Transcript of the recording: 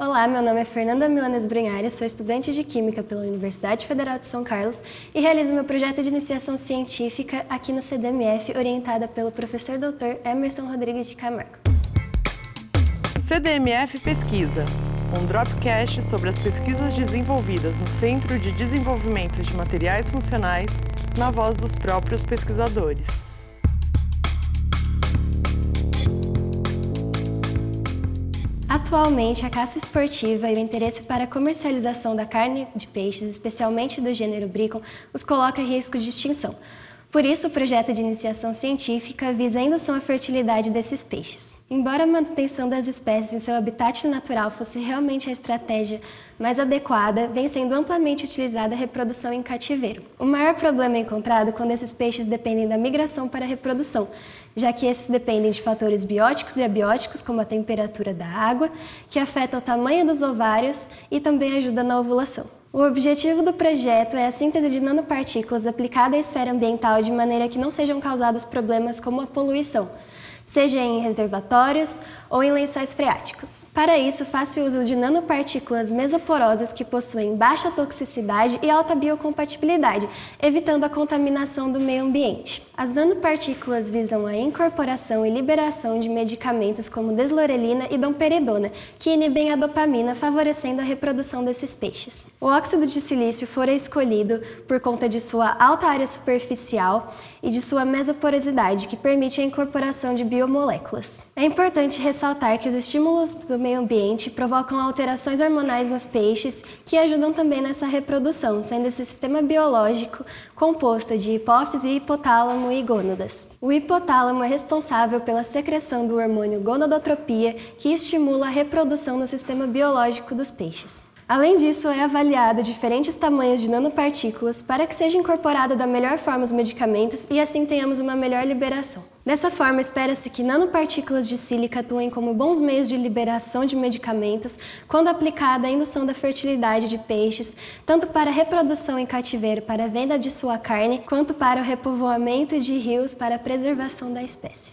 Olá, meu nome é Fernanda Milanes Brunhares, sou estudante de Química pela Universidade Federal de São Carlos e realizo meu projeto de iniciação científica aqui no CDMF, orientada pelo professor Dr. Emerson Rodrigues de Camargo. CDMF Pesquisa, um dropcast sobre as pesquisas desenvolvidas no Centro de Desenvolvimento de Materiais Funcionais, na voz dos próprios pesquisadores. Atualmente, a caça esportiva e o interesse para a comercialização da carne de peixes, especialmente do gênero Bricon, os coloca em risco de extinção. Por isso, o projeto de iniciação científica visa a indução à fertilidade desses peixes. Embora a manutenção das espécies em seu habitat natural fosse realmente a estratégia mais adequada, vem sendo amplamente utilizada a reprodução em cativeiro. O maior problema é encontrado quando esses peixes dependem da migração para a reprodução, já que esses dependem de fatores bióticos e abióticos, como a temperatura da água, que afeta o tamanho dos ovários e também ajuda na ovulação. O objetivo do projeto é a síntese de nanopartículas aplicada à esfera ambiental de maneira que não sejam causados problemas como a poluição, seja em reservatórios ou em lençóis freáticos. Para isso, faça uso de nanopartículas mesoporosas que possuem baixa toxicidade e alta biocompatibilidade, evitando a contaminação do meio ambiente. As nanopartículas visam a incorporação e liberação de medicamentos como deslorelina e domperidona, que inibem a dopamina, favorecendo a reprodução desses peixes. O óxido de silício fora escolhido por conta de sua alta área superficial e de sua mesoporosidade, que permite a incorporação de biomoléculas. É importante ressaltar que os estímulos do meio ambiente provocam alterações hormonais nos peixes que ajudam também nessa reprodução, sendo esse sistema biológico composto de hipófise, hipotálamo e gônadas. O hipotálamo é responsável pela secreção do hormônio gonadotropia, que estimula a reprodução no sistema biológico dos peixes. Além disso, é avaliado diferentes tamanhos de nanopartículas para que seja incorporado da melhor forma os medicamentos e assim tenhamos uma melhor liberação. Dessa forma, espera-se que nanopartículas de sílica atuem como bons meios de liberação de medicamentos quando aplicada à indução da fertilidade de peixes, tanto para reprodução em cativeiro para a venda de sua carne, quanto para o repovoamento de rios para a preservação da espécie.